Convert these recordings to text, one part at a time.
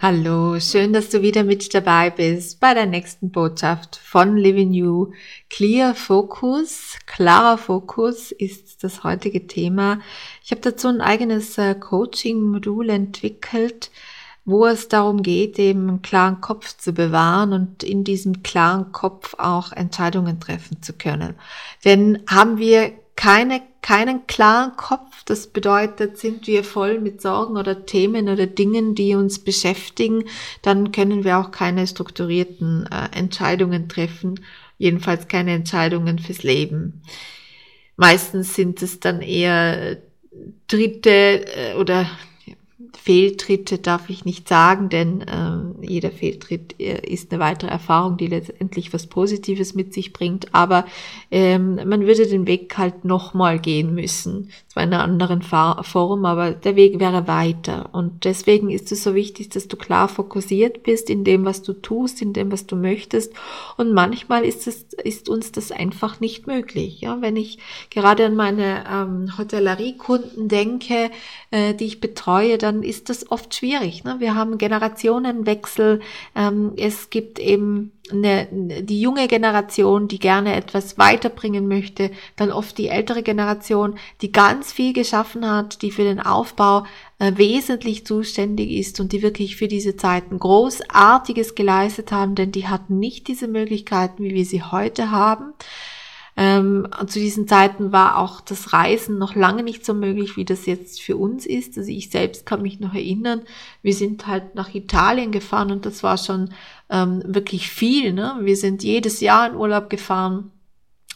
Hallo, schön, dass du wieder mit dabei bist bei der nächsten Botschaft von Living You. Clear Focus, klarer Fokus ist das heutige Thema. Ich habe dazu ein eigenes äh, Coaching-Modul entwickelt, wo es darum geht, eben einen klaren Kopf zu bewahren und in diesem klaren Kopf auch Entscheidungen treffen zu können. Denn haben wir keine, keinen klaren Kopf. Das bedeutet, sind wir voll mit Sorgen oder Themen oder Dingen, die uns beschäftigen, dann können wir auch keine strukturierten äh, Entscheidungen treffen, jedenfalls keine Entscheidungen fürs Leben. Meistens sind es dann eher dritte äh, oder Fehltritte darf ich nicht sagen, denn äh, jeder Fehltritt äh, ist eine weitere Erfahrung, die letztendlich was Positives mit sich bringt. Aber ähm, man würde den Weg halt nochmal gehen müssen. Zwar in einer anderen Form, aber der Weg wäre weiter. Und deswegen ist es so wichtig, dass du klar fokussiert bist in dem, was du tust, in dem, was du möchtest. Und manchmal ist es, ist uns das einfach nicht möglich. Ja, wenn ich gerade an meine ähm, Hotelleriekunden denke, äh, die ich betreue, dann ist das oft schwierig. Ne? Wir haben Generationenwechsel. Ähm, es gibt eben eine, die junge Generation, die gerne etwas weiterbringen möchte, dann oft die ältere Generation, die ganz viel geschaffen hat, die für den Aufbau äh, wesentlich zuständig ist und die wirklich für diese Zeiten Großartiges geleistet haben, denn die hatten nicht diese Möglichkeiten, wie wir sie heute haben. Ähm, zu diesen Zeiten war auch das Reisen noch lange nicht so möglich, wie das jetzt für uns ist. Also ich selbst kann mich noch erinnern, wir sind halt nach Italien gefahren und das war schon ähm, wirklich viel. Ne? Wir sind jedes Jahr in Urlaub gefahren.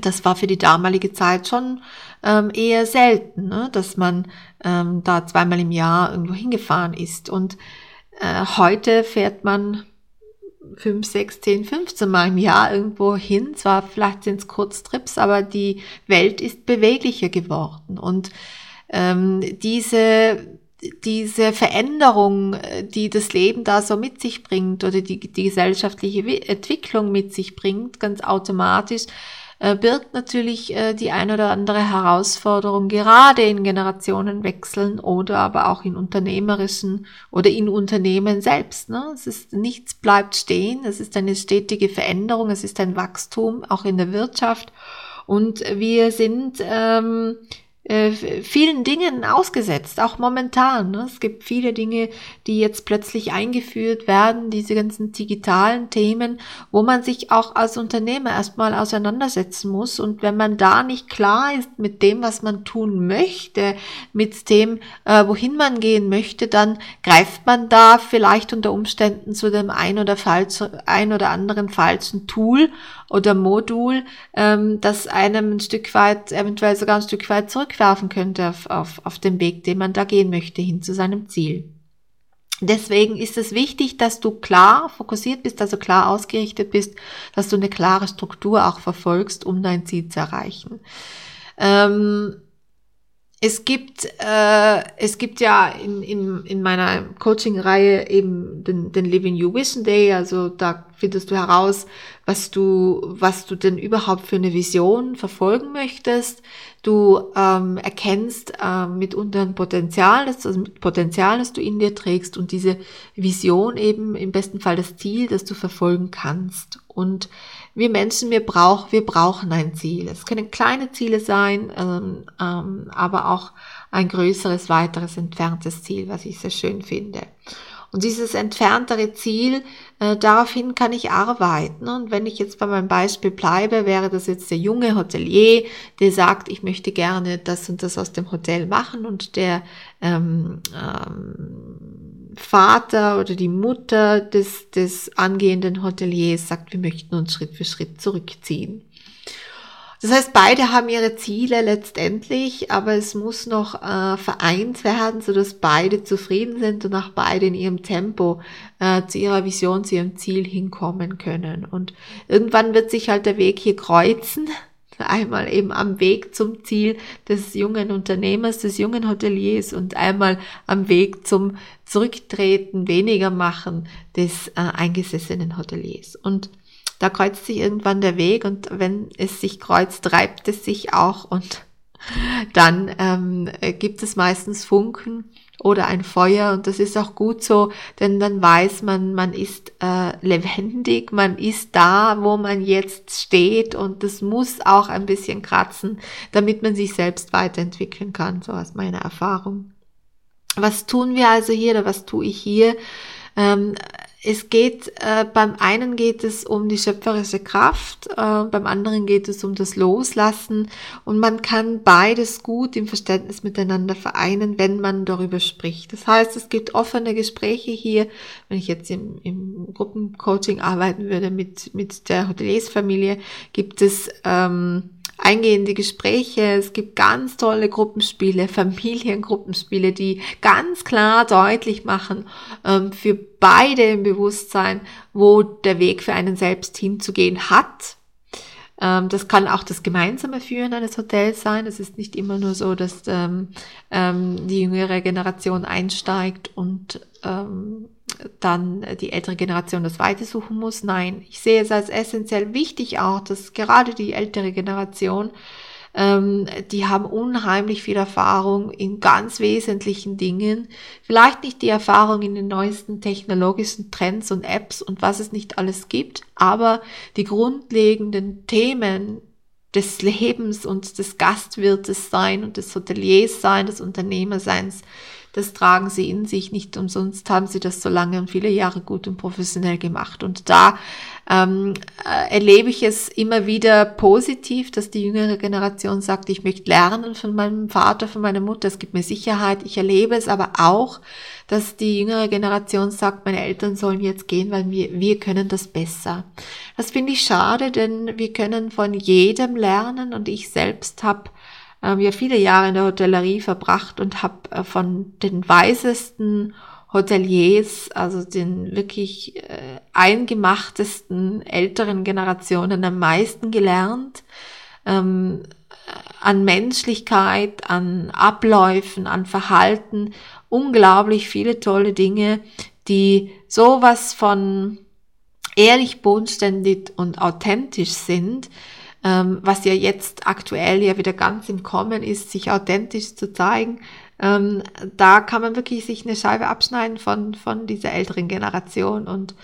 Das war für die damalige Zeit schon ähm, eher selten, ne? dass man ähm, da zweimal im Jahr irgendwo hingefahren ist. Und äh, heute fährt man 5, 6, 10, 15 Mal im Jahr irgendwo hin. Zwar vielleicht sind es Kurztrips, aber die Welt ist beweglicher geworden. Und ähm, diese, diese Veränderung, die das Leben da so mit sich bringt oder die, die gesellschaftliche Entwicklung mit sich bringt, ganz automatisch, äh, birgt natürlich äh, die ein oder andere Herausforderung, gerade in Generationenwechseln oder aber auch in unternehmerischen oder in Unternehmen selbst. Ne? Es ist nichts bleibt stehen, es ist eine stetige Veränderung, es ist ein Wachstum auch in der Wirtschaft und wir sind ähm, äh, vielen Dingen ausgesetzt, auch momentan. Ne? Es gibt viele Dinge, die jetzt plötzlich eingeführt werden, diese ganzen digitalen Themen, wo man sich auch als Unternehmer erstmal auseinandersetzen muss. Und wenn man da nicht klar ist mit dem, was man tun möchte, mit dem, äh, wohin man gehen möchte, dann greift man da vielleicht unter Umständen zu dem ein oder, falsch, ein oder anderen falschen Tool oder Modul, ähm, das einem ein Stück weit, eventuell sogar ein Stück weit zurückwerfen könnte auf, auf, auf dem Weg, den man da gehen möchte, hin zu seinem Ziel. Deswegen ist es wichtig, dass du klar fokussiert bist, also klar ausgerichtet bist, dass du eine klare Struktur auch verfolgst, um dein Ziel zu erreichen. Ähm, es gibt, äh, es gibt ja in, in, in meiner Coaching-Reihe eben den, den Living You Vision Day, also da findest du heraus, was du, was du denn überhaupt für eine Vision verfolgen möchtest. Du ähm, erkennst äh, mitunter ein Potenzial, das, also Potenzial, das du in dir trägst und diese Vision eben im besten Fall das Ziel, das du verfolgen kannst. Und wir Menschen, wir, brauch, wir brauchen ein Ziel. Es können kleine Ziele sein, ähm, ähm, aber auch ein größeres, weiteres, entferntes Ziel, was ich sehr schön finde. Und dieses entferntere Ziel, äh, daraufhin kann ich arbeiten. Und wenn ich jetzt bei meinem Beispiel bleibe, wäre das jetzt der junge Hotelier, der sagt, ich möchte gerne das und das aus dem Hotel machen und der ähm, ähm, Vater oder die Mutter des, des angehenden Hoteliers sagt, wir möchten uns Schritt für Schritt zurückziehen. Das heißt, beide haben ihre Ziele letztendlich, aber es muss noch äh, vereint werden, sodass beide zufrieden sind und auch beide in ihrem Tempo äh, zu ihrer Vision, zu ihrem Ziel hinkommen können. Und irgendwann wird sich halt der Weg hier kreuzen. Einmal eben am Weg zum Ziel des jungen Unternehmers, des jungen Hoteliers und einmal am Weg zum Zurücktreten, weniger machen des äh, eingesessenen Hoteliers. Und da kreuzt sich irgendwann der Weg und wenn es sich kreuzt, treibt es sich auch und dann ähm, gibt es meistens Funken oder ein Feuer und das ist auch gut so, denn dann weiß man, man ist äh, lebendig, man ist da, wo man jetzt steht und das muss auch ein bisschen kratzen, damit man sich selbst weiterentwickeln kann, so aus meiner Erfahrung. Was tun wir also hier oder was tue ich hier? Ähm, es geht, äh, beim einen geht es um die schöpferische Kraft, äh, beim anderen geht es um das Loslassen und man kann beides gut im Verständnis miteinander vereinen, wenn man darüber spricht. Das heißt, es gibt offene Gespräche hier, wenn ich jetzt im, im Gruppencoaching arbeiten würde mit, mit der Hoteliersfamilie, gibt es ähm, eingehende Gespräche. Es gibt ganz tolle Gruppenspiele, Familiengruppenspiele, die ganz klar deutlich machen ähm, für beide im Bewusstsein, wo der Weg für einen selbst hinzugehen hat. Ähm, das kann auch das gemeinsame Führen eines Hotels sein. Es ist nicht immer nur so, dass ähm, ähm die jüngere Generation einsteigt und ähm, dann die ältere Generation das weitersuchen muss. Nein, ich sehe es als essentiell wichtig auch, dass gerade die ältere Generation, ähm, die haben unheimlich viel Erfahrung in ganz wesentlichen Dingen. Vielleicht nicht die Erfahrung in den neuesten technologischen Trends und Apps und was es nicht alles gibt, aber die grundlegenden Themen des Lebens und des Gastwirtes sein und des Hoteliers sein, des Unternehmerseins, das tragen sie in sich. Nicht umsonst haben sie das so lange und viele Jahre gut und professionell gemacht. Und da ähm, äh, erlebe ich es immer wieder positiv, dass die jüngere Generation sagt, ich möchte lernen von meinem Vater, von meiner Mutter, es gibt mir Sicherheit. Ich erlebe es aber auch, dass die jüngere Generation sagt, meine Eltern sollen jetzt gehen, weil wir, wir können das besser. Das finde ich schade, denn wir können von jedem lernen und ich selbst habe ähm, ja viele Jahre in der Hotellerie verbracht und habe äh, von den weisesten Hoteliers, also den wirklich äh, eingemachtesten älteren Generationen am meisten gelernt. Ähm, an Menschlichkeit, an Abläufen, an Verhalten, unglaublich viele tolle Dinge, die sowas von ehrlich, bodenständig und authentisch sind, ähm, was ja jetzt aktuell ja wieder ganz im Kommen ist, sich authentisch zu zeigen. Ähm, da kann man wirklich sich eine Scheibe abschneiden von, von dieser älteren Generation und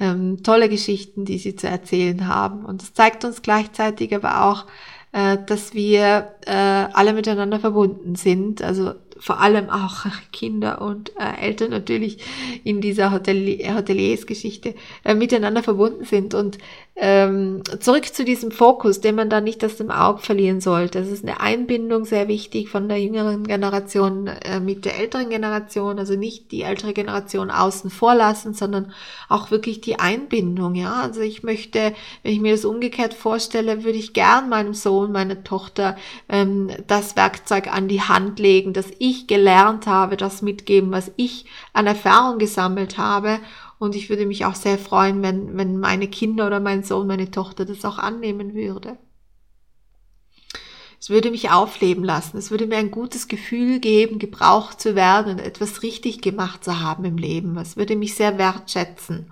ähm, tolle Geschichten, die sie zu erzählen haben. Und es zeigt uns gleichzeitig aber auch, äh, dass wir äh, alle miteinander verbunden sind. Also vor allem auch Kinder und äh, Eltern natürlich in dieser Hotel Hoteliersgeschichte äh, miteinander verbunden sind. Und ähm, zurück zu diesem Fokus, den man da nicht aus dem Auge verlieren sollte. Es ist eine Einbindung sehr wichtig von der jüngeren Generation äh, mit der älteren Generation, also nicht die ältere Generation außen vor lassen, sondern auch wirklich die Einbindung. Ja, also ich möchte, wenn ich mir das umgekehrt vorstelle, würde ich gern meinem Sohn, meiner Tochter ähm, das Werkzeug an die Hand legen, dass ich gelernt habe, das mitgeben, was ich an Erfahrung gesammelt habe und ich würde mich auch sehr freuen, wenn, wenn meine Kinder oder mein Sohn, meine Tochter das auch annehmen würde. Es würde mich aufleben lassen. Es würde mir ein gutes Gefühl geben, gebraucht zu werden und etwas richtig gemacht zu haben im Leben. Es würde mich sehr wertschätzen.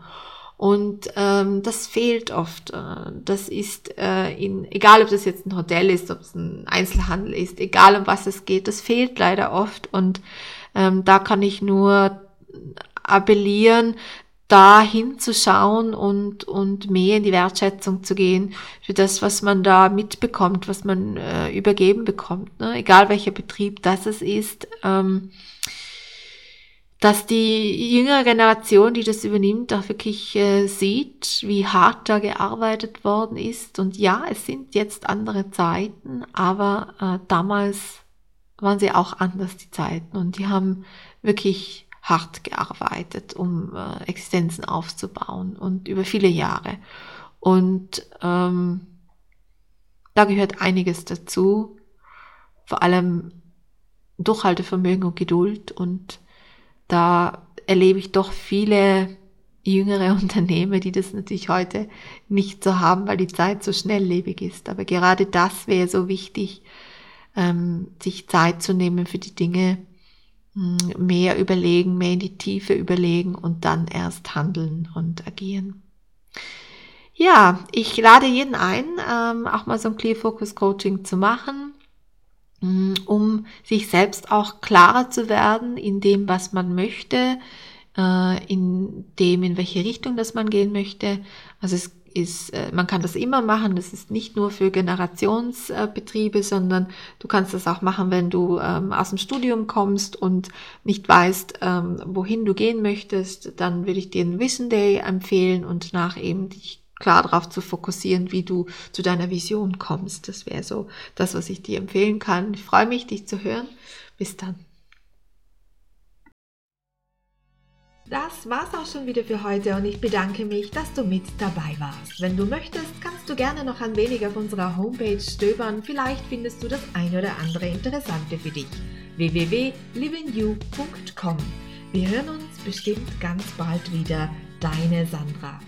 Und ähm, das fehlt oft. Äh, das ist äh, in, egal ob das jetzt ein Hotel ist, ob es ein Einzelhandel ist, egal um was es geht, das fehlt leider oft. Und ähm, da kann ich nur appellieren, da hinzuschauen und, und mehr in die Wertschätzung zu gehen für das, was man da mitbekommt, was man äh, übergeben bekommt. Ne? Egal welcher Betrieb das es ist. Ähm, dass die jüngere Generation, die das übernimmt, auch wirklich äh, sieht, wie hart da gearbeitet worden ist. Und ja, es sind jetzt andere Zeiten, aber äh, damals waren sie auch anders, die Zeiten. Und die haben wirklich hart gearbeitet, um äh, Existenzen aufzubauen und über viele Jahre. Und ähm, da gehört einiges dazu, vor allem Durchhaltevermögen und Geduld und da erlebe ich doch viele jüngere Unternehmer, die das natürlich heute nicht so haben, weil die Zeit so schnelllebig ist. Aber gerade das wäre so wichtig, ähm, sich Zeit zu nehmen für die Dinge, hm, mehr überlegen, mehr in die Tiefe überlegen und dann erst handeln und agieren. Ja, ich lade jeden ein, ähm, auch mal so ein Clear Focus Coaching zu machen. Mm, um sich selbst auch klarer zu werden in dem, was man möchte, äh, in dem, in welche Richtung das man gehen möchte. Also es ist, äh, man kann das immer machen. Das ist nicht nur für Generationsbetriebe, sondern du kannst das auch machen, wenn du ähm, aus dem Studium kommst und nicht weißt, ähm, wohin du gehen möchtest. Dann würde ich dir einen Vision Day empfehlen und nach eben dich klar darauf zu fokussieren, wie du zu deiner Vision kommst. Das wäre so das, was ich dir empfehlen kann. Ich freue mich, dich zu hören. Bis dann. Das war's auch schon wieder für heute und ich bedanke mich, dass du mit dabei warst. Wenn du möchtest, kannst du gerne noch ein wenig auf unserer Homepage stöbern. Vielleicht findest du das ein oder andere Interessante für dich. www.livingyou.com Wir hören uns bestimmt ganz bald wieder. Deine Sandra.